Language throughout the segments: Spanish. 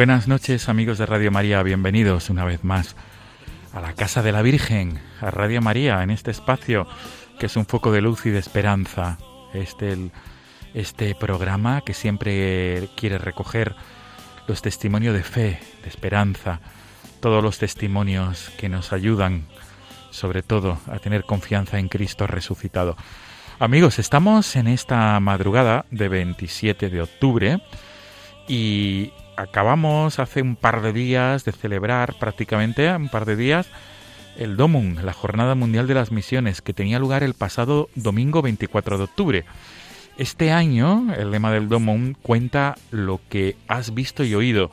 Buenas noches amigos de Radio María, bienvenidos una vez más a la Casa de la Virgen, a Radio María, en este espacio que es un foco de luz y de esperanza. Este, este programa que siempre quiere recoger los testimonios de fe, de esperanza, todos los testimonios que nos ayudan, sobre todo, a tener confianza en Cristo resucitado. Amigos, estamos en esta madrugada de 27 de octubre y acabamos hace un par de días de celebrar prácticamente un par de días el DOMUN, la Jornada Mundial de las Misiones, que tenía lugar el pasado domingo 24 de octubre. Este año el lema del DOMUN cuenta lo que has visto y oído.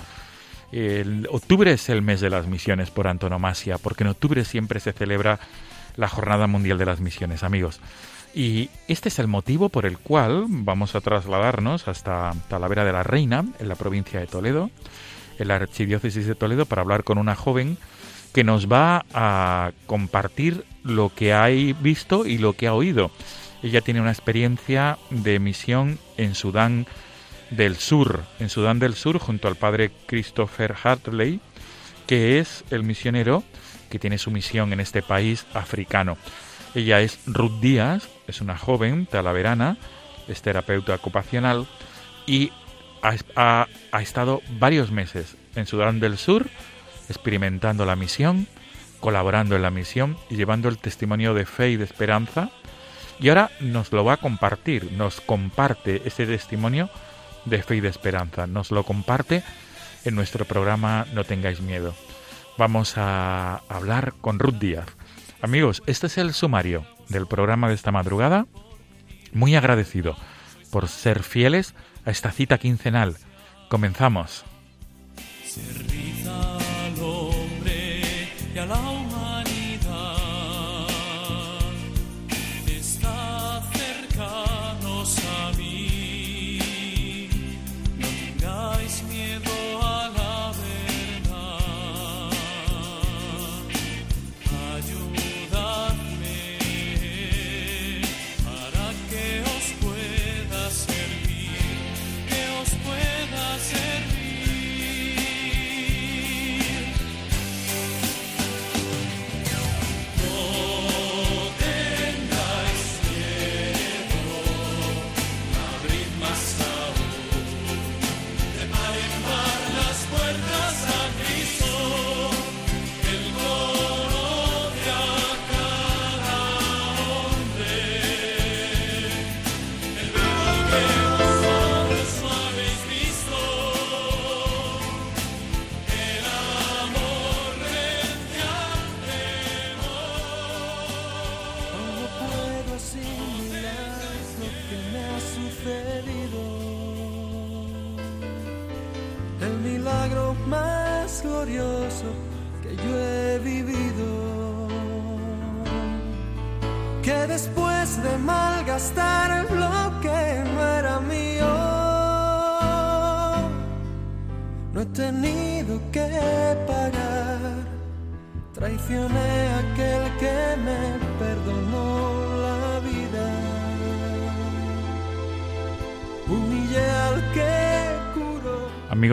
Octubre es el mes de las misiones por antonomasia, porque en octubre siempre se celebra la Jornada Mundial de las Misiones, amigos. Y este es el motivo por el cual vamos a trasladarnos hasta Talavera de la Reina, en la provincia de Toledo, en la Archidiócesis de Toledo, para hablar con una joven que nos va a compartir lo que ha visto y lo que ha oído. Ella tiene una experiencia de misión en Sudán del Sur, en Sudán del Sur, junto al padre Christopher Hartley, que es el misionero que tiene su misión en este país africano. Ella es Ruth Díaz, es una joven talaverana, es terapeuta ocupacional y ha, ha- ha estado varios meses en Sudán del Sur experimentando la misión, colaborando en la misión y llevando el testimonio de fe y de esperanza. Y ahora nos lo va a compartir, nos comparte ese testimonio de fe y de esperanza, nos lo comparte en nuestro programa No tengáis miedo. Vamos a hablar con Ruth Díaz. Amigos, este es el sumario del programa de esta madrugada. Muy agradecido por ser fieles a esta cita quincenal. Comenzamos.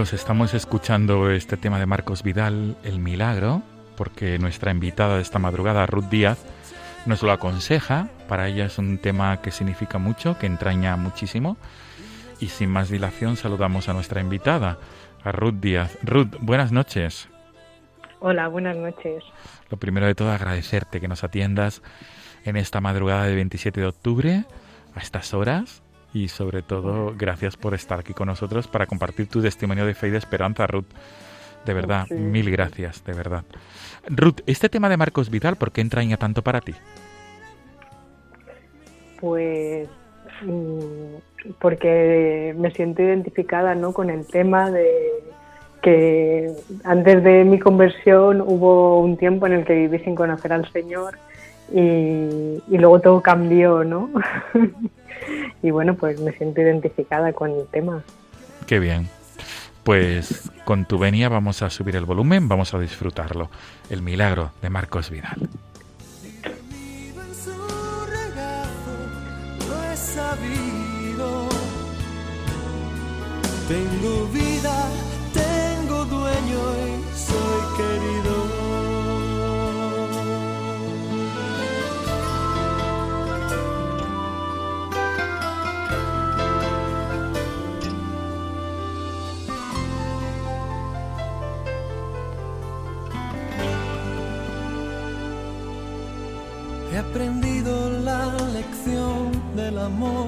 Amigos, estamos escuchando este tema de Marcos Vidal, El Milagro, porque nuestra invitada de esta madrugada, Ruth Díaz, nos lo aconseja. Para ella es un tema que significa mucho, que entraña muchísimo. Y sin más dilación saludamos a nuestra invitada, a Ruth Díaz. Ruth, buenas noches. Hola, buenas noches. Lo primero de todo, agradecerte que nos atiendas en esta madrugada del 27 de octubre, a estas horas, y sobre todo, gracias por estar aquí con nosotros para compartir tu testimonio de fe y de esperanza, Ruth. De verdad, mil gracias, de verdad. Ruth, este tema de Marcos Vidal, ¿por qué entraña tanto para ti? Pues mm, porque me siento identificada ¿no? con el tema de que antes de mi conversión hubo un tiempo en el que viví sin conocer al Señor y, luego todo cambió, ¿no? y bueno, pues me siento identificada con el tema. Qué bien. Pues con tu venia vamos a subir el volumen, vamos a disfrutarlo. El milagro de Marcos Vidal. Tengo vida aprendido la lección del amor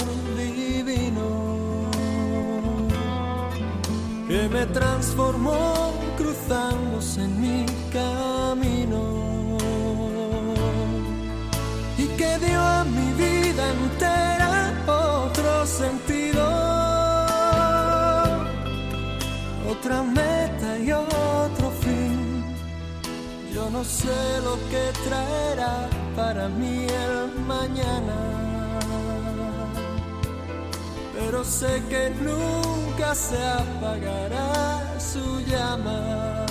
que me transformó cruzándose en mi camino y que dio a mi vida entera otro sentido, otra meta y otro fin. Yo no sé lo que traerá para mí el mañana pero sé que nunca se apagará su llama.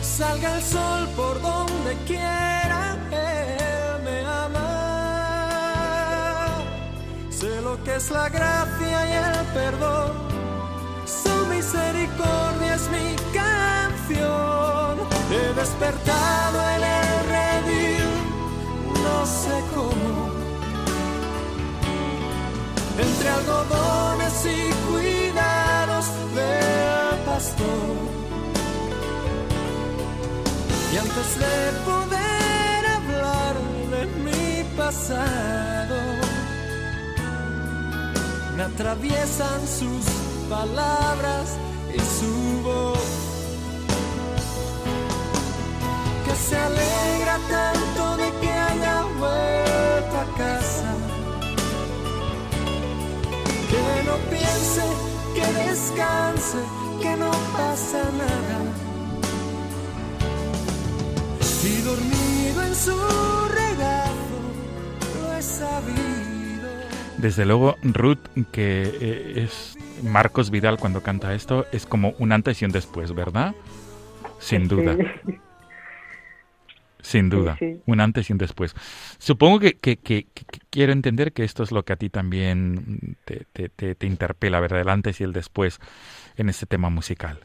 Salga el sol por donde quiera, Él me ama. Sé lo que es la gracia y el perdón, su misericordia es mi canción. He despertado el entre algodones y cuidados del pastor. Y antes de poder hablar de mi pasado, me atraviesan sus palabras y su voz. Que se alegra tanto de casa que no piense, que descanse, que no pasa nada. Y dormido en su regazo, lo he sabido. Desde luego, Ruth, que eh, es Marcos Vidal cuando canta esto, es como un antes y un después, ¿verdad? Sin duda. Sin duda, un antes y un después. Supongo que, quiero entender que esto es lo que a ti también te, te, interpela, ¿verdad? El antes y el después en este tema musical.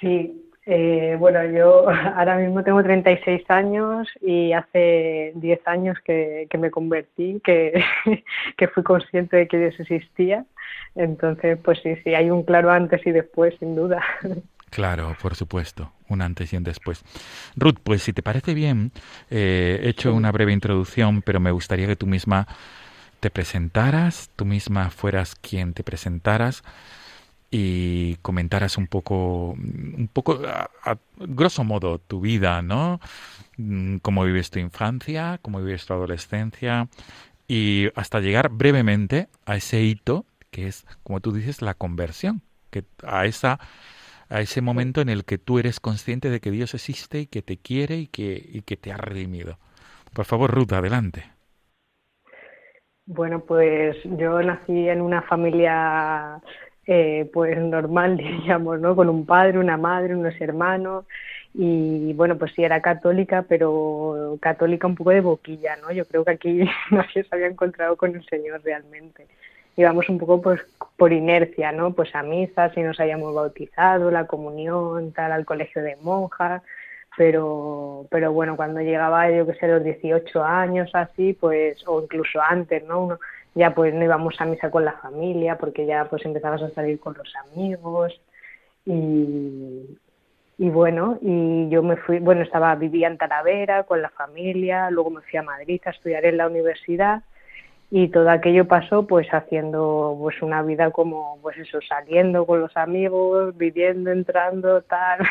Sí, eh, bueno, yo ahora mismo tengo 36 años y hace 10 años que, me convertí, que, que fui consciente de que Dios existía. Entonces, pues sí, sí, hay un claro antes y después, sin duda. Claro, por supuesto, un antes y un después. Ruth, pues si te parece bien, eh, he hecho una breve introducción, pero me gustaría que tú misma te presentaras, tú misma fueras quien te presentaras y comentaras un poco, un poco, a, grosso modo, tu vida, ¿no? Mm, cómo vives tu infancia, cómo vives tu adolescencia y hasta llegar brevemente a ese hito que es, como tú dices, la conversión, que a esa a ese momento en el que tú eres consciente de que Dios existe y que te quiere y que, y que te ha redimido. Por favor, Ruth, adelante. Bueno, pues yo nací en una familia eh, pues normal, diríamos, ¿no? Con un padre, una madre, unos hermanos y bueno, pues sí era católica, pero católica un poco de boquilla, ¿no? Yo creo que aquí nadie se había encontrado con el Señor realmente. Íbamos un poco pues por inercia, ¿no? Pues a misa, si nos hayamos bautizado, la comunión, tal, al colegio de monjas, pero, pero bueno, cuando llegaba yo que sé, los 18 años así, pues, o incluso antes, ¿no? Uno, ya pues no íbamos a misa con la familia porque ya pues empezabas a salir con los amigos y, y bueno, y yo me fui, bueno, estaba, vivía en Talavera con la familia, luego me fui a Madrid a estudiar en la universidad y todo aquello pasó pues haciendo pues una vida como pues eso, saliendo con los amigos, viviendo, entrando, tal.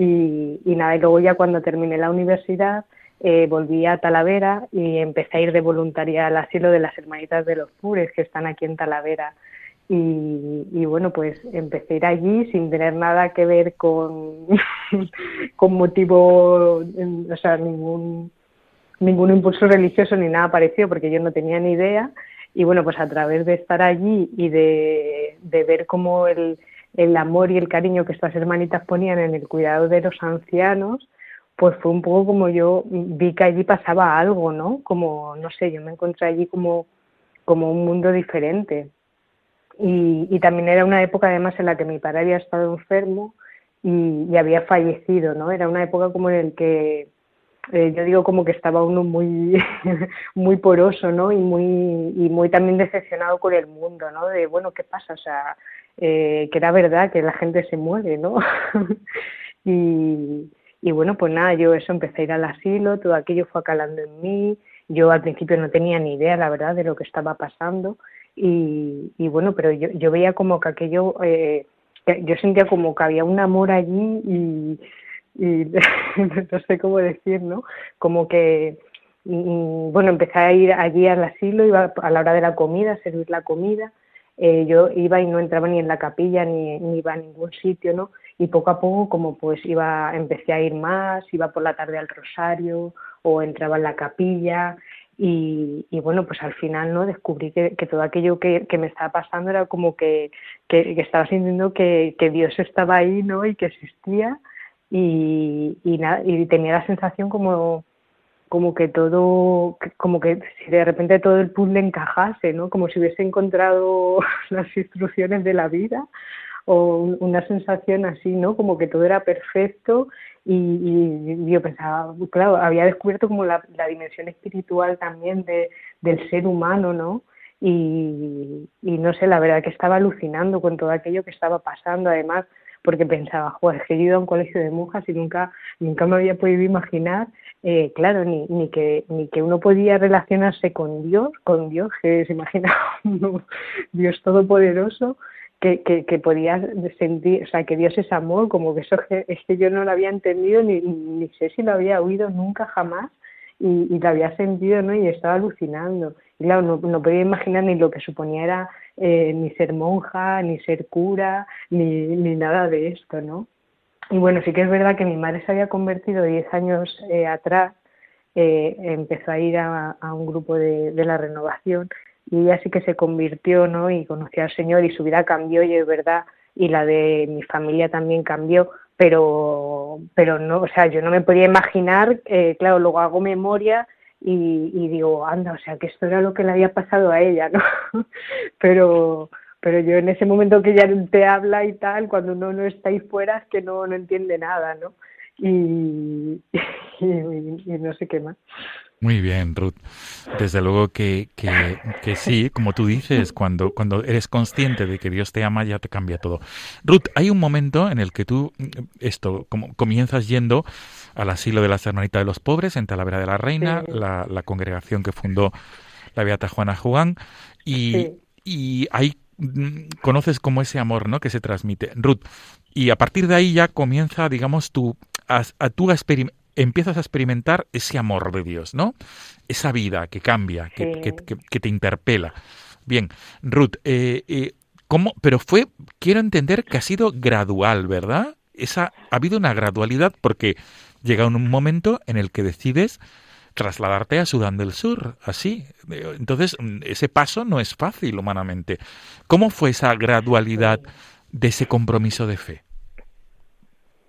Y, y nada, y luego ya cuando terminé la universidad eh, volví a Talavera y empecé a ir de voluntaria al asilo de las Hermanitas de los Pures que están aquí en Talavera. Y, bueno, pues empecé a ir allí sin tener nada que ver con, con motivo, o sea, ningún, ningún impulso religioso ni nada parecido, porque yo no tenía ni idea. Y bueno, pues a través de estar allí y de, de ver cómo el, el amor y el cariño que estas hermanitas ponían en el cuidado de los ancianos, pues fue un poco como yo vi que allí pasaba algo, ¿no? Como, no sé, yo me encontré allí como, como un mundo diferente. Y, también era una época además en la que mi padre había estado enfermo y, había fallecido, ¿no? Era una época como en la que eh, yo digo como que estaba uno muy muy poroso, ¿no? Y muy y muy también decepcionado con el mundo, ¿no? De bueno, ¿qué pasa? O sea, eh, que era verdad que la gente se muere, ¿no? y, y bueno, pues nada, yo eso empecé a ir al asilo, todo aquello fue calando en mí, yo al principio no tenía ni idea, la verdad, de lo que estaba pasando y, bueno, pero yo, yo veía como que aquello, eh, yo sentía como que había un amor allí y, no sé cómo decir, ¿no? Como que, bueno, empecé a ir allí al asilo, iba a la hora de la comida, a servir la comida, eh, yo iba y no entraba ni en la capilla ni, ni iba a ningún sitio, ¿no? Y poco a poco, como pues iba, empecé a ir más, iba por la tarde al rosario o entraba en la capilla y, bueno, pues al final no descubrí que, todo aquello que, me estaba pasando era como que, que, estaba sintiendo que, Dios estaba ahí ¿no? y que existía y, y, y tenía la sensación como, como que todo, como que si de repente todo el puzzle encajase, ¿no? Como si hubiese encontrado las instrucciones de la vida o una sensación así, ¿no? Como que todo era perfecto y, yo pensaba, claro, había descubierto como la, dimensión espiritual también de, del ser humano, ¿no? Y, no sé, la verdad que estaba alucinando con todo aquello que estaba pasando, además, porque pensaba, joder, que yo ido a un colegio de monjas y nunca, nunca me había podido imaginar, eh, claro, ni, ni, que, ni que uno podía relacionarse con Dios, con Dios, que se imagina Dios todopoderoso, que, que, que podías sentir, o sea, que Dios es amor, como que eso es que yo no lo había entendido ni, ni sé si lo había oído nunca jamás y, lo había sentido, ¿no? Y estaba alucinando. Y claro, no, podía imaginar ni lo que suponía era eh, ni ser monja, ni ser cura, ni, ni nada de esto, ¿no? Y bueno, sí que es verdad que mi madre se había convertido 10 años eh, atrás, eh, empezó a ir a, a un grupo de, de la renovación y ella sí que se convirtió, ¿no? Y conoció al Señor y su vida cambió y es verdad, y la de mi familia también cambió, pero, pero no, o sea, yo no me podía imaginar, eh, claro, luego hago memoria y, y, digo, anda, o sea, que esto era lo que le había pasado a ella, ¿no? pero, pero yo en ese momento que ella te habla y tal, cuando uno no está ahí fuera, es que no, no entiende nada, ¿no? Y, y no sé qué más. Muy bien, Ruth. Desde luego que, que, que, sí, como tú dices, cuando, cuando eres consciente de que Dios te ama, ya te cambia todo. Ruth, hay un momento en el que tú, esto, como comienzas yendo al asilo de la Hermanitas de los Pobres en Talavera de la Reina, la, la, congregación que fundó la Beata Juana Juan, y, y ahí mm, conoces como ese amor ¿no? que se transmite. Ruth, y a partir de ahí ya comienza, digamos, tu, a, a, tú a, empiezas a experimentar ese amor de Dios, ¿no? Esa vida que cambia, que, que, te interpela. Bien, Ruth, eh, eh, ¿cómo? Pero fue, quiero entender que ha sido gradual, ¿verdad? Esa, ha habido una gradualidad porque llega un momento en el que decides trasladarte a Sudán del Sur, así. Entonces, ese paso no es fácil humanamente. ¿Cómo fue esa gradualidad de ese compromiso de fe?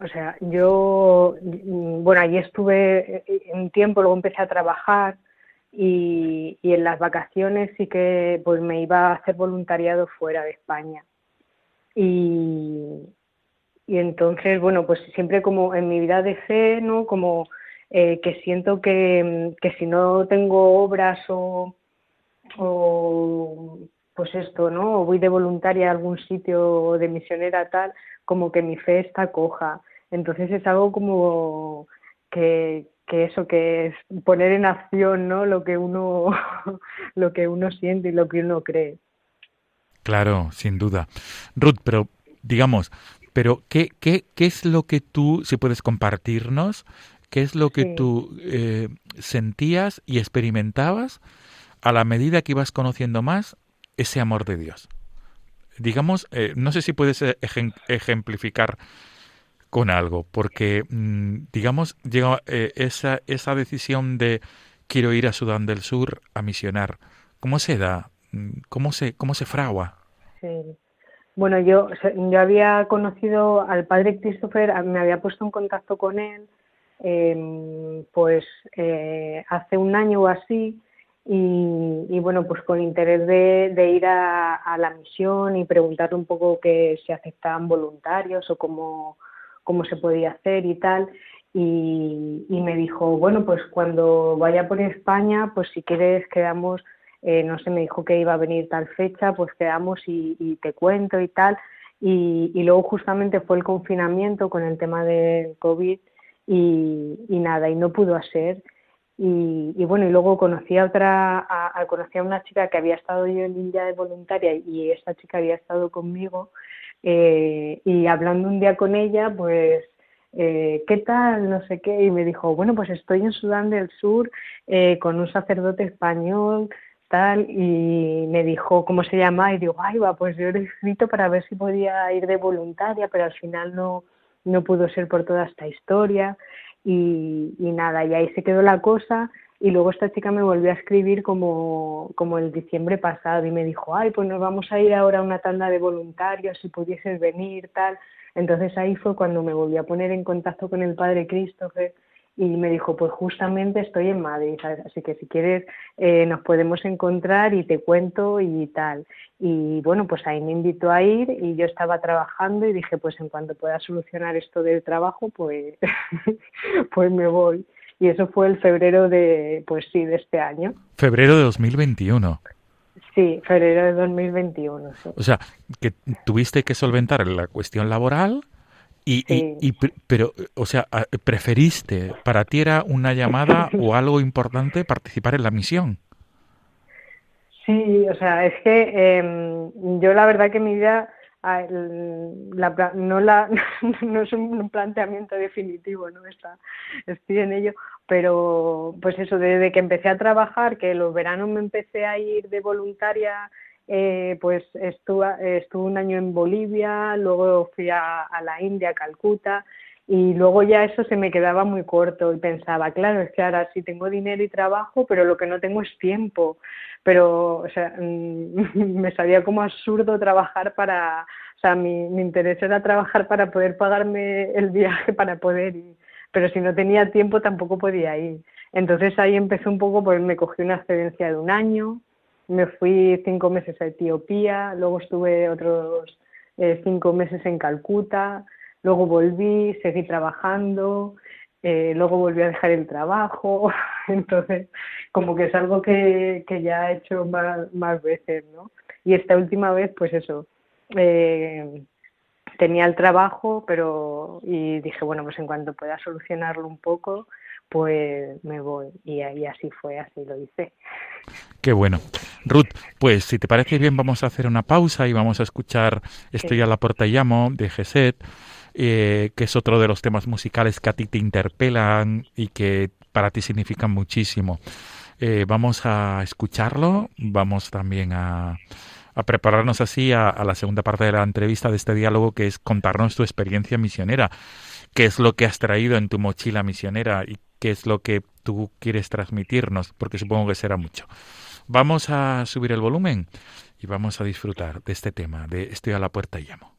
O sea, yo, mm, bueno, allí estuve un tiempo, luego empecé a trabajar y, en las vacaciones sí que pues me iba a hacer voluntariado fuera de España. Y, y entonces, bueno, pues siempre como en mi vida de fe, ¿no? Como eh, que siento que, que, si no tengo obras o, o, pues esto, ¿no? O voy de voluntaria a algún sitio de misionera tal, como que mi fe está coja. Entonces es algo como que, que eso, que es poner en acción, ¿no? Lo que uno, lo que uno siente y lo que uno cree. Claro, sin duda. Ruth, pero digamos, pero ¿qué, qué, qué es lo que tú, si puedes compartirnos, qué es lo que Sí. tú eh, sentías y experimentabas a la medida que ibas conociendo más ese amor de Dios? Digamos, eh, no sé si puedes eh, ejem- ejemplificar con algo, porque, mm, digamos, llega eh, esa, esa decisión de quiero ir a Sudán del Sur a misionar. ¿Cómo se da? Mm, ¿Cómo se, cómo se fragua? Sí. Bueno, yo, yo había conocido al padre Christopher, me había puesto en contacto con él, eh, pues eh, hace un año o así, y, y bueno, pues con interés de, ir a, a la misión y preguntarle un poco que si aceptaban voluntarios o cómo, cómo se podía hacer y tal. Y, y me dijo, bueno, pues cuando vaya por España, pues si quieres quedamos eh, no sé, me dijo que iba a venir tal fecha, pues quedamos y, y te cuento y tal. Y, y, luego justamente fue el confinamiento con el tema del COVID y, y nada, y no pudo ser. Y, y, bueno, y luego conocí a otra, a, a, conocí a una chica que había estado yo en India de voluntaria y esta chica había estado conmigo eh, y hablando un día con ella, pues eh, ¿qué tal? No sé qué, y me dijo, bueno, pues estoy en Sudán del Sur eh, con un sacerdote español, tal, y me dijo cómo se llama, y digo, ay, va, pues yo le he escrito para ver si podía ir de voluntaria, pero al final no, no pudo ser por toda esta historia, y, y nada, y ahí se quedó la cosa, y luego esta chica me volvió a escribir como, como el diciembre pasado, y me dijo, ay, pues nos vamos a ir ahora a una tanda de voluntarios, si pudieses venir, tal, entonces ahí fue cuando me volví a poner en contacto con el padre Christopher, y me dijo, pues justamente estoy en Madrid, ¿sabes? así que si quieres eh, nos podemos encontrar y te cuento y tal. Y bueno, pues ahí me invitó a ir y yo estaba trabajando y dije, pues en cuanto pueda solucionar esto del trabajo, pues, pues me voy. Y eso fue el febrero de, pues sí, de este año. Febrero de 2021. Sí, febrero de 2021. Sí. O sea, que tuviste que solventar la cuestión laboral y, Sí. y, y pero, o sea, a- preferiste, para ti era una llamada o algo importante participar en la misión. Sí, o sea, es que eh, yo la verdad que mi vida el- la no, la, no es un planteamiento definitivo, ¿no? Está, estoy en ello, pero pues eso, desde que empecé a trabajar, que los veranos me empecé a ir de voluntaria, eh, pues estuve, estuve un año en Bolivia, luego fui a, a la India, a Calcuta, y luego ya eso se me quedaba muy corto y pensaba, claro, es que ahora sí tengo dinero y trabajo, pero lo que no tengo es tiempo. Pero, o sea, mm, me salía como absurdo trabajar para, o sea, mi, mi interés era trabajar para poder pagarme el viaje, para poder ir. Pero si no tenía tiempo tampoco podía ir. Entonces ahí empecé un poco, pues me cogí una excedencia de un año, me fui cinco meses a Etiopía, luego estuve otros eh, cinco meses en Calcuta, luego volví, seguí trabajando, eh, luego volví a dejar el trabajo, entonces como que es algo que, que ya he hecho más, más veces, ¿no? Y esta última vez, pues eso, eh, tenía el trabajo, pero y dije, bueno, pues en cuanto pueda solucionarlo un poco, pues me voy. Y, y así fue, así lo hice. Qué bueno. Ruth, pues si te parece bien vamos a hacer una pausa y vamos a escuchar Estoy a la puerta y llamo de Geset, eh, que es otro de los temas musicales que a ti te interpelan y que para ti significan muchísimo. Eh, vamos a escucharlo, vamos también a, prepararnos así a, a la segunda parte de la entrevista de este diálogo, que es contarnos tu experiencia misionera, qué es lo que has traído en tu mochila misionera y qué es lo que tú quieres transmitirnos, porque supongo que será mucho. Vamos a subir el volumen y vamos a disfrutar de este tema, de Estoy a la puerta y llamo.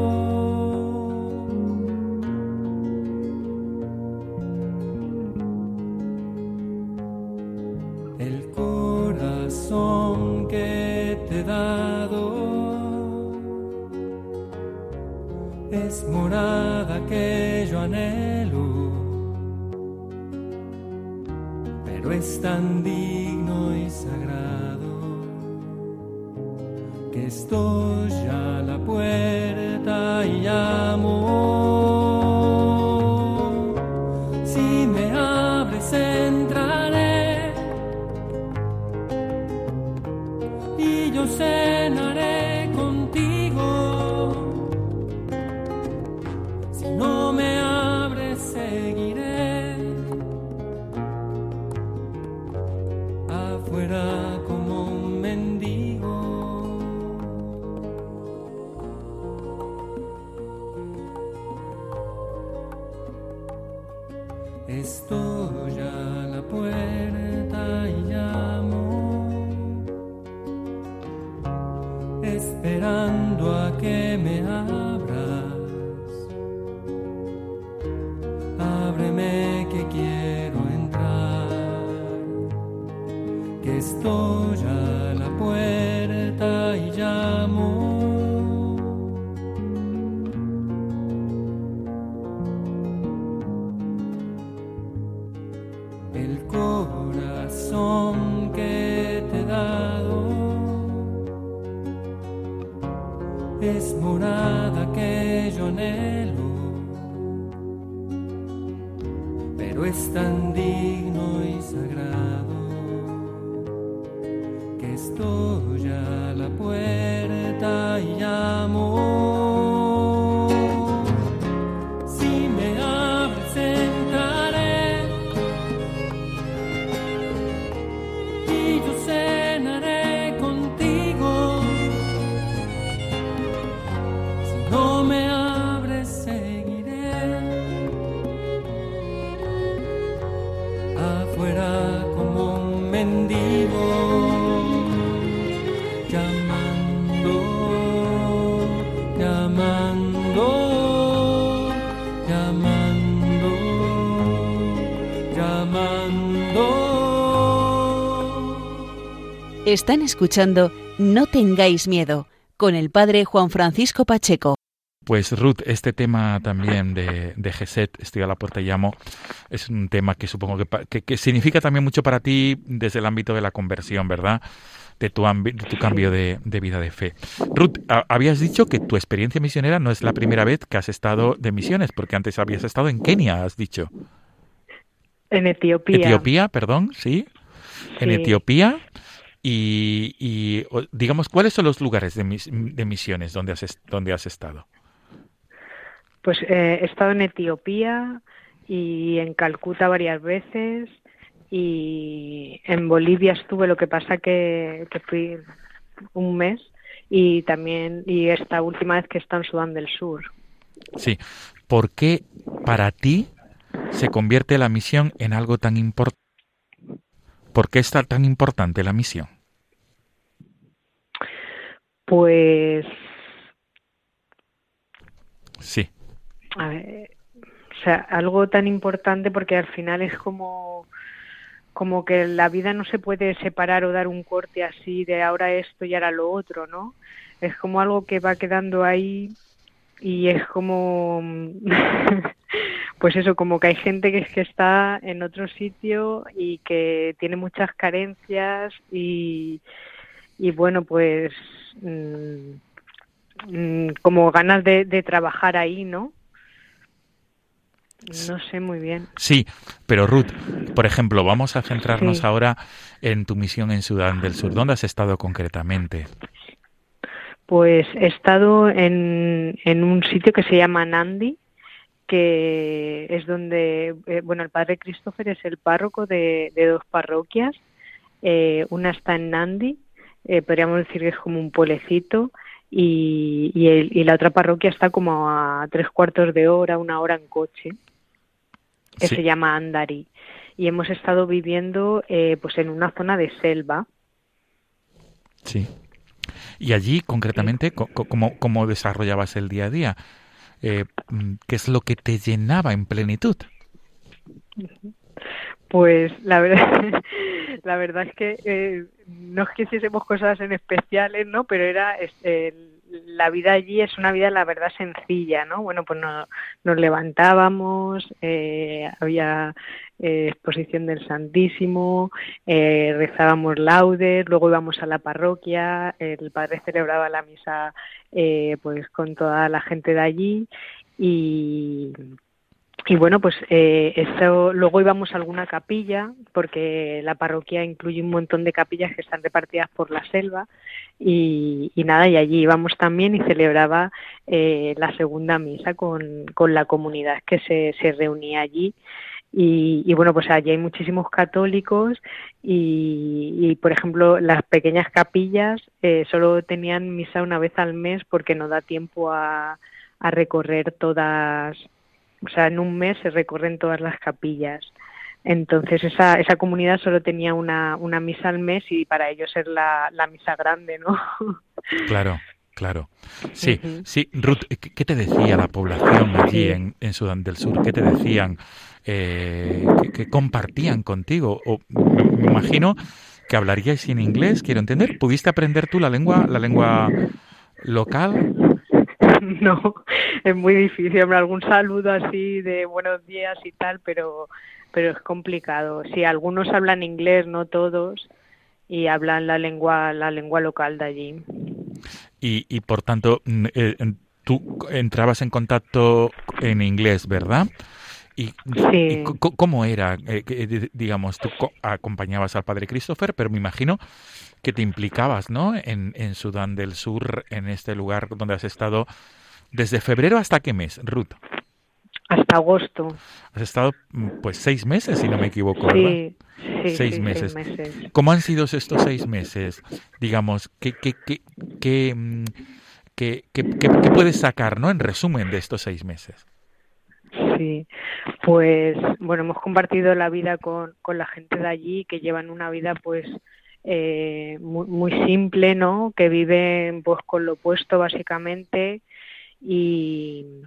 Estoy llamo. Están escuchando No tengáis miedo con el padre Juan Francisco Pacheco. Pues Ruth, este tema también de, de Geset, estoy a la puerta y llamo, es un tema que supongo que, que, que significa también mucho para ti desde el ámbito de la conversión, ¿verdad? De tu, ambi- de tu cambio de, de vida de fe. Ruth, a- habías dicho que tu experiencia misionera no es la primera vez que has estado de misiones, porque antes habías estado en Kenia, has dicho. En Etiopía. Etiopía, perdón, sí. En. Etiopía. Y, y, digamos, ¿cuáles son los lugares de, mis- de misiones donde has, donde has estado? Pues eh, he estado en Etiopía y en Calcuta varias veces y en Bolivia estuve, lo que pasa que, que fui un mes y también y esta última vez que está en Sudán del Sur. Sí. ¿Por qué para ti se convierte la misión en algo tan importante? ¿Por qué es ta- tan importante la misión? Pues Sí, a ver, o sea, algo tan importante porque al final es como como que la vida no se puede separar o dar un corte así de ahora esto y ahora lo otro, ¿no? Es como algo que va quedando ahí y es como pues eso, como que hay gente que es que está en otro sitio y que tiene muchas carencias y y bueno, pues mm, mm, como ganas de, de trabajar ahí, ¿no? No sé muy bien. sí, pero Ruth, por ejemplo, vamos a centrarnos Sí. ahora en tu misión en Sudán del Sur. ¿Dónde has estado concretamente? Pues he estado en, en un sitio que se llama Nandi, que es donde, eh, bueno, el padre Christopher es el párroco de, de dos parroquias. Eh, una está en Nandi, eh, podríamos decir que es como un pueblecito, y, y, el- y la otra parroquia está como a tres cuartos de hora, una hora en coche, que Sí. se llama Andari. Y hemos estado viviendo eh, pues en una zona de selva. Sí. Y allí, concretamente, co- co- ¿cómo, cómo desarrollabas el día a día? Eh, mm, ¿Qué es lo que te llenaba en plenitud? Pues la verdad, la verdad es que eh, no es que hiciésemos cosas en especiales, ¿no? Pero era el- la vida allí es una vida, la verdad, sencilla, ¿no? Bueno, pues no- nos levantábamos, eh, había eh, exposición del Santísimo, eh, rezábamos laudes, luego íbamos a la parroquia, el padre celebraba la misa, eh, pues con toda la gente de allí y y bueno, pues eh, eso, luego íbamos a alguna capilla, porque la parroquia incluye un montón de capillas que están repartidas por la selva, y, y nada, y allí íbamos también y celebraba eh, la segunda misa con, con la comunidad que se, se reunía allí. Y, y bueno, pues allí hay muchísimos católicos y, y, por ejemplo, las pequeñas capillas eh, solo tenían misa una vez al mes porque no da tiempo a, a recorrer todas, o sea, en un mes se recorren todas las capillas. Entonces esa, esa comunidad solo tenía una, una misa al mes y para ellos es la, la misa grande, ¿no? Claro, claro. Sí, sí. Ruth, ¿qué, te decía la población allí en, en Sudán del Sur? ¿Qué te decían? Eh, ¿qué, qué compartían contigo? O, me, me imagino que hablaríais en inglés, quiero entender. ¿Pudiste aprender tú la lengua, la lengua local? no, es muy difícil, hombre, algún saludo así de buenos días y tal, pero, pero es complicado. Sí, algunos hablan inglés, no todos, y hablan la lengua, la lengua local de allí. Y, y por tanto, mm, eh, tú entrabas en contacto en inglés, ¿verdad? ¿Y, Sí. y cómo era? Eh, eh, digamos, tú co- acompañabas al padre Christopher, pero me imagino que te implicabas, ¿no? En, en Sudán del Sur, en este lugar donde has estado desde febrero hasta qué mes, Ruth. Hasta agosto. Has estado, mm, pues, seis meses, si no me equivoco, ¿verdad? Sí, Seis sí, meses. seis meses. ¿Cómo han sido estos seis meses? Digamos, ¿qué, qué, qué, qué, mm, qué- qué- qué- qué puedes sacar, ¿no? En resumen de estos seis meses. Sí, pues bueno, hemos compartido la vida con, con la gente de allí que llevan una vida pues eh, muy, muy simple, ¿no? Que viven pues con lo opuesto básicamente y,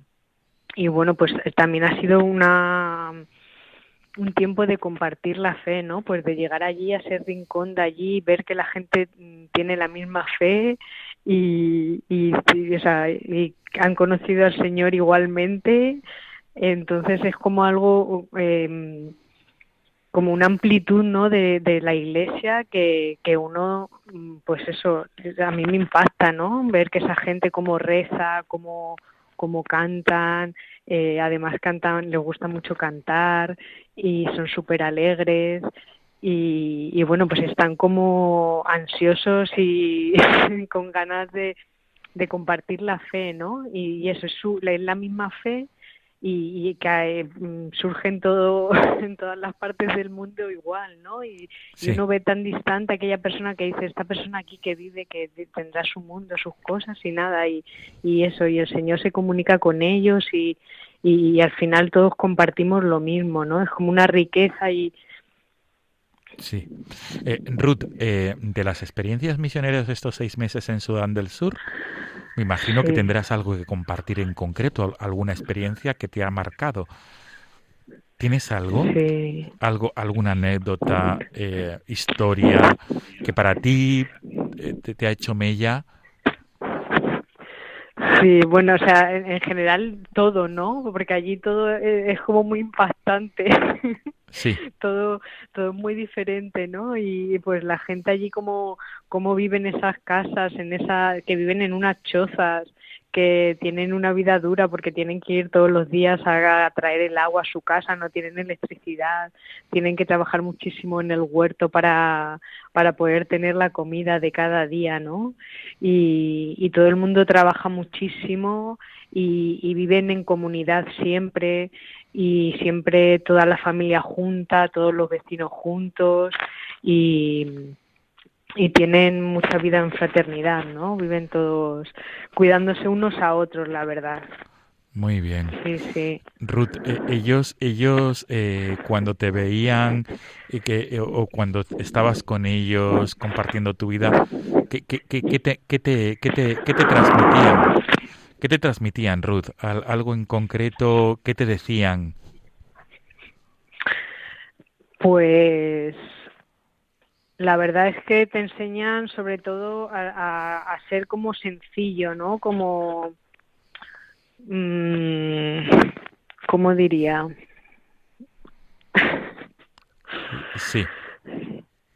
y bueno, pues también ha sido una un tiempo de compartir la fe, ¿no? Pues de llegar allí a ser rincón de allí, ver que la gente mm, tiene la misma fe y, y, y, o sea, y han conocido al Señor igualmente. Entonces es como algo, eh, como una amplitud, ¿no? De, de la iglesia que, que uno, mm, pues eso, a mí me impacta, ¿no? Ver que esa gente como reza, como como cantan, eh, además cantan, les gusta mucho cantar y son súper alegres y, y bueno, pues están como ansiosos y con ganas de, de compartir la fe, ¿no? Y, y eso es, su, es la misma fe y, y que eh, surge en todo en todas las partes del mundo igual, ¿no? Y, Sí. y uno ve tan distante a aquella persona que dice esta persona aquí que vive que tendrá su mundo, sus cosas y nada y, y eso y el Señor se comunica con ellos y, y, y al final todos compartimos lo mismo, ¿no? Es como una riqueza y Sí. Eh, Ruth, eh, de las experiencias misioneras de estos seis meses en Sudán del Sur, me imagino que tendrás algo que compartir en concreto, al- alguna experiencia que te ha marcado. ¿Tienes algo? sí, algo, alguna anécdota, eh, historia que para ti eh, te, te ha hecho mella. Sí, bueno, o sea, en, en general todo, ¿no? Porque allí todo es, es como muy impactante. Sí, todo todo muy diferente, ¿no? Y pues la gente allí como cómo viven esas casas, en esa que viven en unas chozas, que tienen una vida dura porque tienen que ir todos los días a, traer el agua a su casa, no tienen electricidad, tienen que trabajar muchísimo en el huerto para, para poder tener la comida de cada día, ¿no? Y, y todo el mundo trabaja muchísimo y, y viven en comunidad siempre y siempre toda la familia junta, todos los vecinos juntos y, y tienen mucha vida en fraternidad, ¿no? Viven todos cuidándose unos a otros, la verdad. Muy bien. Sí, sí. Ruth, eh, ellos, ellos eh, cuando te veían y que, eh, o cuando estabas con ellos compartiendo tu vida, ¿qué, qué, qué, qué te, qué, te, qué, te, ¿qué te transmitían? ¿Qué te transmitían, Ruth? ¿Al- ¿Algo en concreto? ¿Qué te decían? Pues la verdad es que te enseñan sobre todo a, a- a ser como sencillo, ¿no? Como, mm, ¿cómo diría? Sí.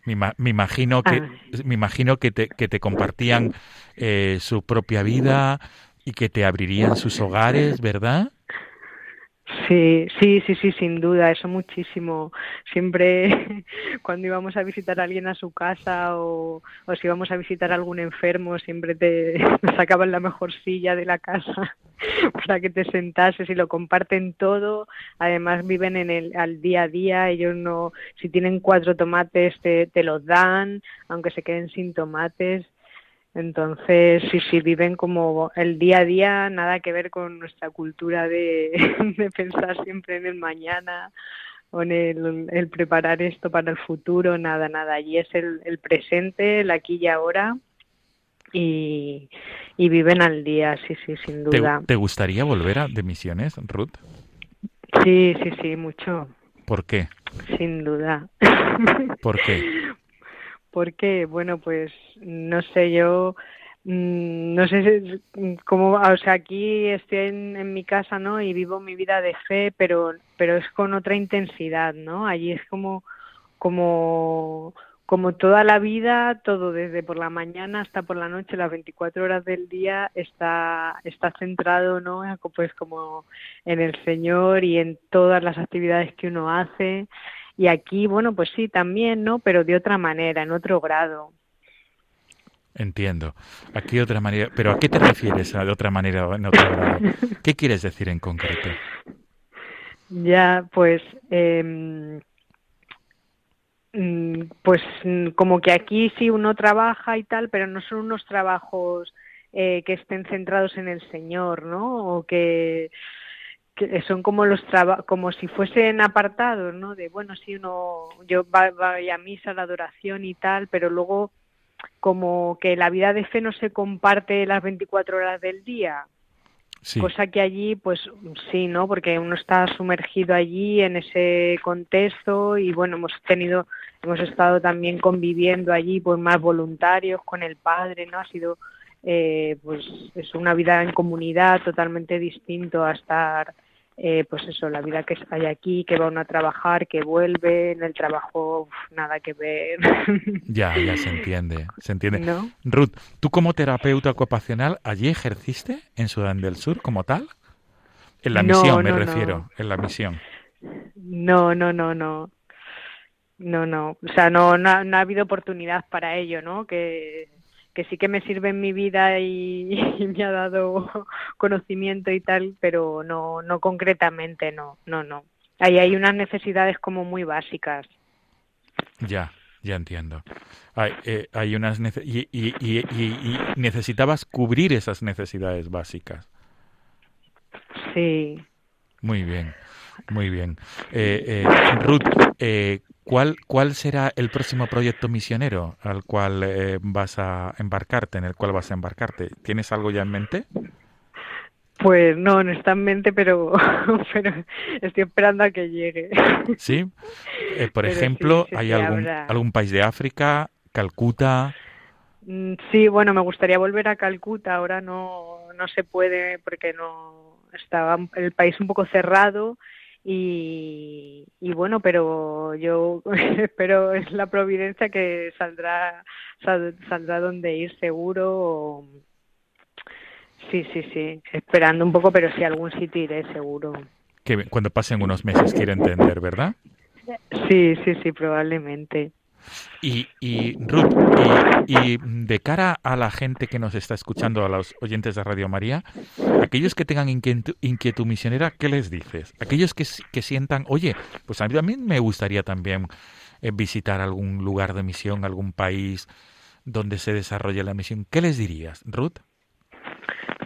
Me imagino que Ah. me imagino que te, que te compartían eh, su propia vida y que te abrirían sus hogares, ¿verdad? Sí, sí, sí, sí, sin duda, eso muchísimo. Siempre cuando íbamos a visitar a alguien a su casa o, o si íbamos a visitar a algún enfermo, siempre te sacaban la mejor silla de la casa para que te sentases y lo comparten todo. Además viven en el al día a día, ellos no, si tienen cuatro tomates te, te los dan, aunque se queden sin tomates. Entonces, sí, sí, viven como el día a día, nada que ver con nuestra cultura de, de pensar siempre en el mañana o en el, el preparar esto para el futuro, nada, nada. Allí es el, el presente, el aquí y ahora y, y viven al día, sí, sí, sin ¿Te, duda. te gustaría volver a, de misiones, Ruth? Sí, sí, sí, mucho, ¿Por qué? sin duda. ¿Por qué? Porque, bueno, pues no sé, yo mm, no sé si- cómo, o sea, aquí estoy en, en mi casa, ¿no? Y vivo mi vida de fe, pero, pero es con otra intensidad, ¿no? Allí es como, como, como toda la vida, todo desde por la mañana hasta por la noche, las 24 horas del día está, está centrado, ¿no? Pues como en el Señor y en todas las actividades que uno hace. Y aquí, bueno, pues sí, también, ¿no? Pero de otra manera, en otro grado. Entiendo. Aquí otra manera. ¿Pero a qué te refieres a de otra manera o en otro grado? ¿Qué quieres decir en concreto? Ya, pues, mm, pues mm, como que aquí sí uno trabaja y tal, pero no son unos trabajos eh, que estén centrados en el Señor, ¿no? O que, que son como los traba como si fuesen apartados, ¿no? De bueno, sí uno, yo va, voy a misa, la adoración y tal, pero luego como que la vida de fe no se comparte las 24 horas del día. Sí. Cosa que allí, pues sí, ¿no? Porque uno está sumergido allí en ese contexto y bueno, hemos tenido, hemos estado también conviviendo allí, pues más voluntarios con el padre, ¿no? Ha sido, eh, pues, es una vida en comunidad totalmente distinto a estar, eh, pues eso, la vida que hay aquí, que va uno a trabajar, que vuelve, en el trabajo, uf, nada que ver, Ya, ya se entiende. Se entiende. ¿no? Ruth, tú como terapeuta ocupacional, ¿allí ejerciste en Sudán del Sur como tal? En la misión me no, refiero, en la misión. No, no, no, no. No, no. O sea, no, no, ha, no ha habido oportunidad para ello, ¿no? Que, que sí que me sirve en mi vida y, y me ha dado conocimiento y tal, pero no, no concretamente, no, no, no. Ahí hay unas necesidades como muy básicas. Ya, ya entiendo. Hay, eh, hay unas nece- y, y- y- y- y necesitabas cubrir esas necesidades básicas. Sí. Muy bien, muy bien. Eh, eh, Ruth, eh, ¿cuál, ¿cuál será el próximo proyecto misionero al cual eh, vas a embarcarte, en el cual vas a embarcarte? ¿Tienes algo ya en mente? Pues no, no está en mente, pero, pero estoy esperando a que llegue. Sí. Eh, por Pero ejemplo, sí, ¿hay sí, algún, habrá. algún país de África, Calcuta? Mm, Sí, bueno, me gustaría volver a Calcuta. Ahora no, no se puede porque no estaba el país un poco cerrado y, y bueno, pero yo espero es la providencia que saldrá sal- saldrá donde ir seguro. sí, sí, sí, esperando un poco, pero sí algún sitio iré seguro. Que cuando pasen unos meses quiere entender, ¿verdad? Sí, sí, sí, probablemente. Y, y Ruth, y, de cara a la gente que nos está escuchando, a los oyentes de Radio María, aquellos que tengan inquietud, inquietud misionera, ¿qué les dices? Aquellos que, que sientan, oye, pues a mí también me gustaría también eh, visitar algún lugar de misión, algún país donde se desarrolle la misión, ¿qué les dirías, Ruth?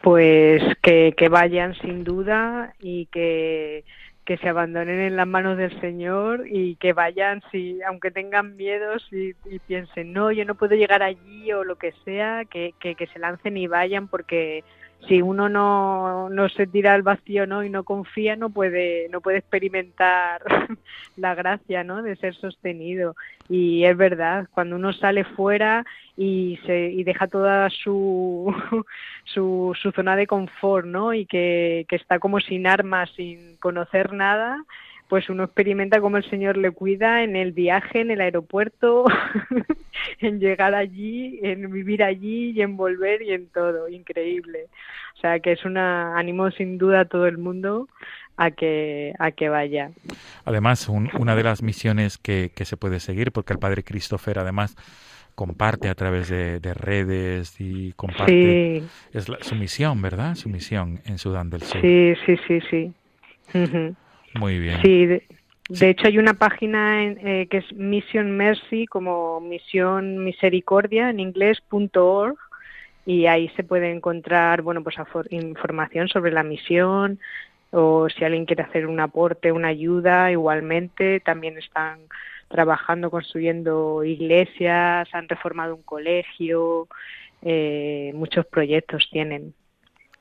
Pues que, que vayan sin duda y que que se abandonen en las manos del Señor y que vayan, si, aunque tengan miedos y, y piensen, no, yo no puedo llegar allí o lo que sea, que, que, que se lancen y vayan porque si uno no, no se tira al vacío ¿no? y no confía, no puede, no puede experimentar la gracia ¿no? de ser sostenido. Y es verdad, cuando uno sale fuera y, se, y deja toda su, su, su zona de confort ¿no? y que, que está como sin armas, sin conocer nada, pues uno experimenta cómo el Señor le cuida en el viaje, en el aeropuerto, en llegar allí, en vivir allí y en volver y en todo. Increíble. O sea que es una ánimo sin duda a todo el mundo a que a que vaya. Además, un, una de las misiones que, que se puede seguir, porque el Padre Christopher además comparte a través de, de redes y comparte Sí, es la- su misión, ¿verdad? Su misión en Sudán del Sur. sí, sí, sí, sí. Muy bien. Sí, de, de hecho hay una página en, eh, que es Mission Mercy, como Misión Misericordia en inglés, punto org, y ahí se puede encontrar, bueno, pues información sobre la misión o si alguien quiere hacer un aporte, una ayuda, igualmente también están trabajando, construyendo iglesias, han reformado un colegio, eh, muchos proyectos tienen.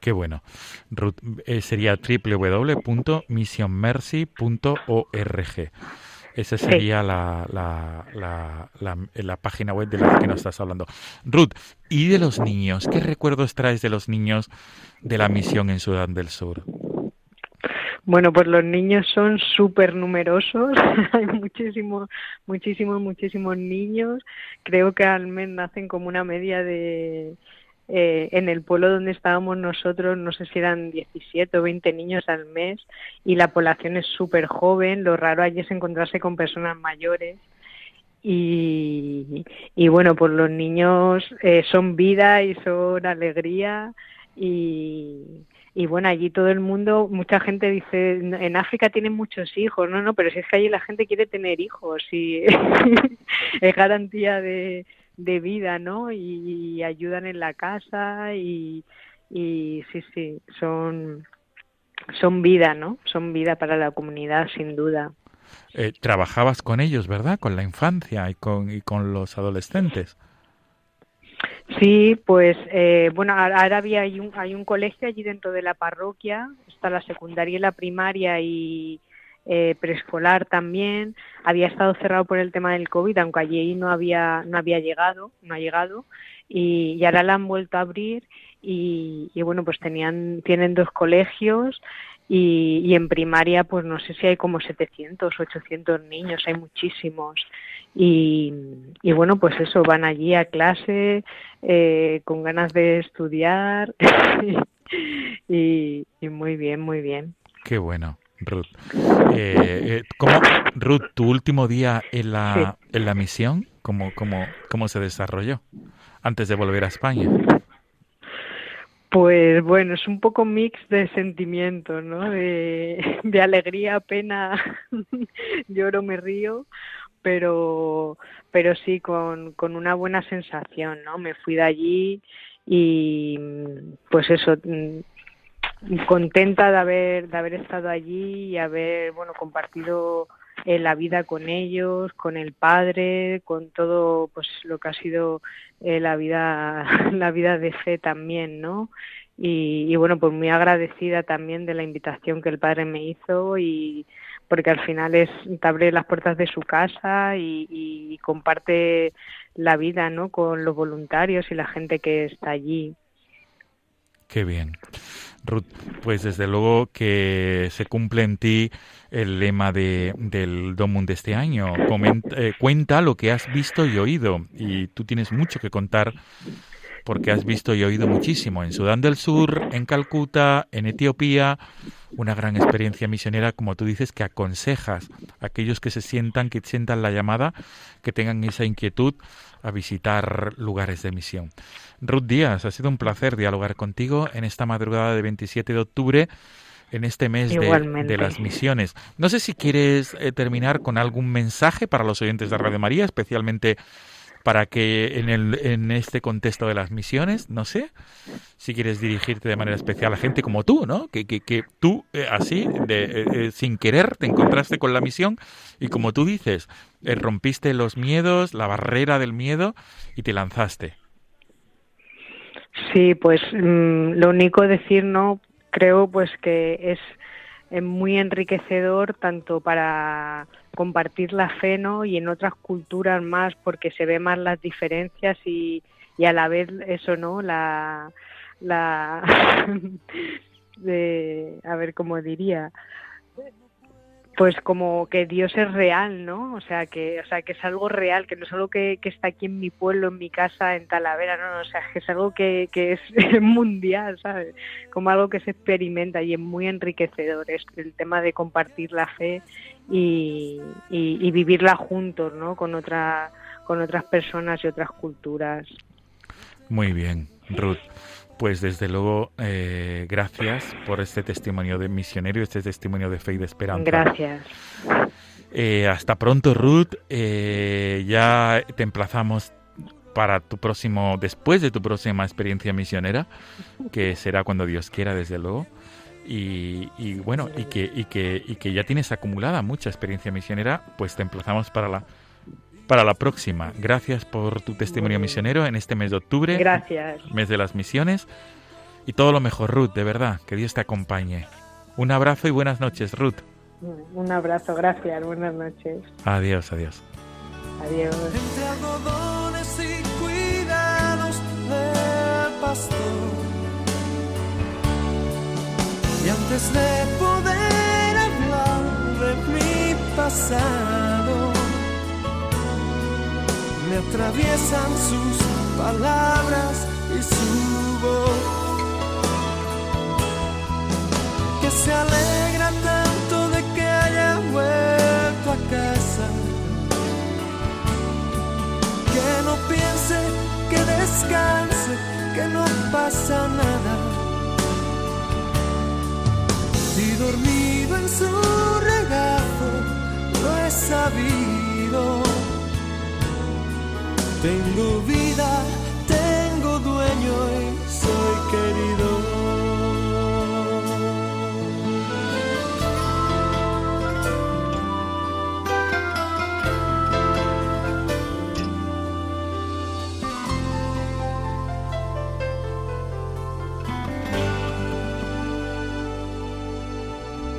Qué bueno. Ruth, eh, sería www.missionmercy.org. Esa Sí. sería la, la, la, la, la página web de la que nos estás hablando. Ruth, ¿y de los niños? ¿Qué recuerdos traes de los niños de la misión en Sudán del Sur? Bueno, pues los niños son súper numerosos, hay muchísimos, muchísimos, muchísimos niños. Creo que al mes nacen como una media de, eh, en el pueblo donde estábamos nosotros, no sé si eran 17 o 20 niños al mes y la población es súper joven. Lo raro allí es encontrarse con personas mayores. Y, y bueno, pues los niños eh, son vida y son alegría y, y bueno, allí todo el mundo, mucha gente dice, en África tienen muchos hijos, no, no, pero si es que allí la gente quiere tener hijos y es garantía de, de vida, ¿no? Y, y ayudan en la casa y, y sí, sí, son, son vida, ¿no? Son vida para la comunidad, sin duda. Eh, trabajabas con ellos, ¿verdad? Con la infancia y con, y con los adolescentes. Sí, pues eh, bueno, ahora había hay un, hay un colegio allí dentro de la parroquia, está la secundaria y la primaria y eh, preescolar también. Había estado cerrado por el tema del COVID, aunque allí no había no había llegado, no ha llegado y, ahora la han vuelto a abrir y, y bueno, pues tenían tienen dos colegios y, y en primaria pues no sé si hay como 700, 800 niños, hay muchísimos. Y, y bueno, pues eso, van allí a clase eh, con ganas de estudiar y, y muy bien, muy bien. Qué bueno, Ruth. Eh, eh, ¿cómo, Ruth, tu último día en la, en la misión, ¿cómo, cómo, ¿cómo se desarrolló antes de volver a España? Pues bueno, es un poco mix de sentimientos, ¿no? De, de alegría, pena, lloro, me río, pero, pero sí con, con una buena sensación, ¿no? Me fui de allí y pues eso, contenta de haber, de haber estado allí y haber, bueno, compartido eh, la vida con ellos, con el padre, con todo pues lo que ha sido eh, la vida la vida de fe también, ¿no? Y, bueno, pues muy agradecida también de la invitación que el padre me hizo y porque al final es te abre las puertas de su casa y, y comparte la vida, ¿no? Con los voluntarios y la gente que está allí. Qué bien. Ruth, pues desde luego que se cumple en ti el lema de, del Domund de este año. Comenta, eh, cuenta lo que has visto y oído. Y tú tienes mucho que contar porque has visto y oído muchísimo en Sudán del Sur, en Calcuta, en Etiopía, una gran experiencia misionera, como tú dices, que aconsejas a aquellos que se sientan, que sientan la llamada, que tengan esa inquietud a visitar lugares de misión. Ruth Díaz, ha sido un placer dialogar contigo en esta madrugada de 27 de octubre en este mes de, las misiones. No sé si quieres eh, terminar con algún mensaje para los oyentes de Radio María, especialmente para que en, el, en este contexto de las misiones, no sé, si quieres dirigirte de manera especial a gente como tú, ¿no? Que, que, que tú, eh, así, de, eh, sin querer, te encontraste con la misión y como tú dices, rompiste los miedos, la barrera del miedo y te lanzaste. Sí, pues mm, lo único decir, ¿no? creo pues que es muy enriquecedor tanto para compartir la fe ¿no? y en otras culturas más porque se ve más las diferencias y, y a la vez eso no la la de a ver cómo diría pues como que Dios es real, ¿no? O sea, que, o sea, que es algo real, que no es algo que, está aquí en mi pueblo, en mi casa, en Talavera, no, no o sea, que es algo que, que es mundial, ¿sabes? Como algo que se experimenta y es muy enriquecedor, es el tema de compartir la fe y, y, vivirla juntos, ¿no? Con, otra, con otras personas y otras culturas. Muy bien, Ruth. Pues desde luego, eh, gracias por este testimonio de misionero, este testimonio de fe y de esperanza. Gracias. Eh, hasta pronto, Ruth. Eh, ya te emplazamos para tu próximo, después de tu próxima experiencia misionera, que será cuando Dios quiera, desde luego. Y, y, bueno, y que, y, que, y que ya tienes acumulada mucha experiencia misionera, pues te emplazamos para la para la próxima. Gracias por tu testimonio misionero en este mes de octubre. Gracias. Mes de las misiones. Y todo lo mejor, Ruth, de verdad. Que Dios te acompañe. Un abrazo y buenas noches, Ruth. Un abrazo, gracias. Buenas noches. Adiós, adiós. Adiós. Entre algodones y cuidados del pastor. Y antes de poder hablar de mi pasado me atraviesan sus palabras y su voz. Que se alegra tanto de que haya vuelto a casa. Que no piense, que descanse, que no pasa nada. Y dormido en su regazo, lo he sabido tengo vida, tengo dueño y soy querido.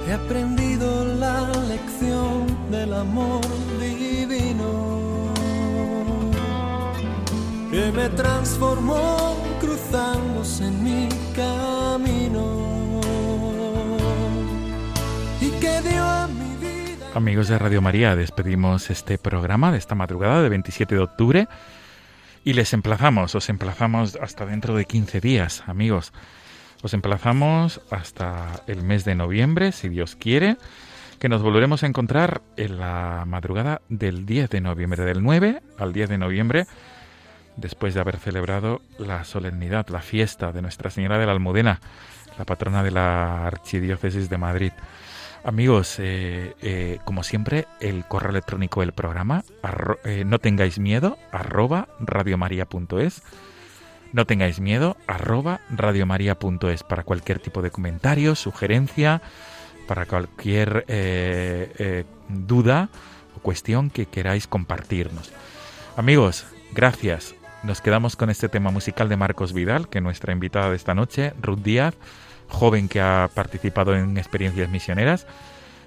He aprendido la lección del amor me transformó cruzándose en mi camino y que dio a mi vida. Amigos de Radio María, despedimos este programa de esta madrugada de 27 de octubre y les emplazamos, os emplazamos hasta dentro de 15 días, amigos. Os emplazamos hasta el mes de noviembre, si Dios quiere, que nos volveremos a encontrar en la madrugada del 10 de noviembre, del 9 al 10 de noviembre después de haber celebrado la solemnidad, la fiesta de Nuestra Señora de la Almudena, la patrona de la Archidiócesis de Madrid. Amigos, eh, eh, como siempre, el correo electrónico del programa, eh, no tengáis miedo, arroba radiomaria.es. No tengáis miedo, arroba radiomaria.es para cualquier tipo de comentario, sugerencia, para cualquier duda o cuestión que queráis compartirnos. Amigos, gracias. Nos quedamos con este tema musical de Marcos Vidal, que nuestra invitada de esta noche, Ruth Díaz, joven que ha participado en experiencias misioneras.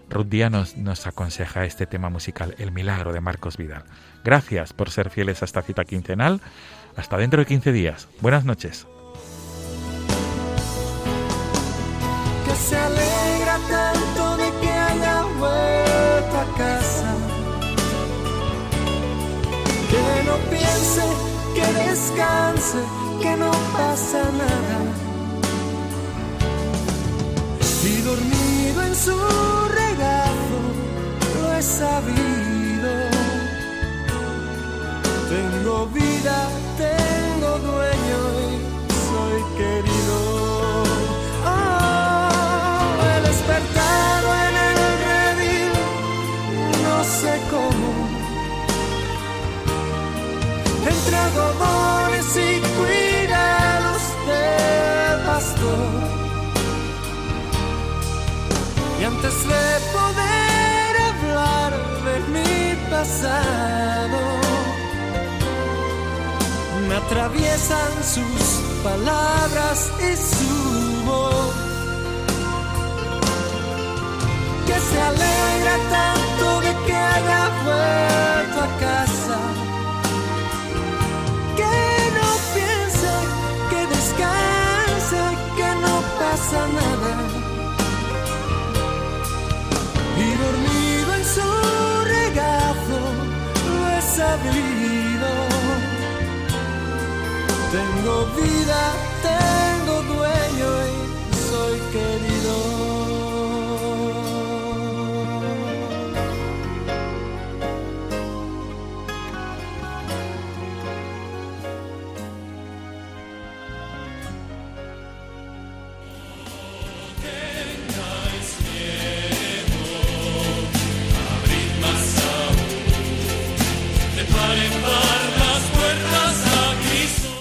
Ruth Díaz nos, aconseja este tema musical, El Milagro de Marcos Vidal. Gracias por ser fieles a esta cita quincenal. Hasta dentro de 15 días. Buenas noches. Descanse que no pasa nada. Y dormido en su regazo lo he sabido. Tengo vida, Y cuidados del pastor. Y antes de poder hablar de mi pasado, me atraviesan sus palabras y su voz. Que se alegra tanto de que haya vuelto a casa. Nada. Y dormido en su regazo lo he sabido. Tengo vida,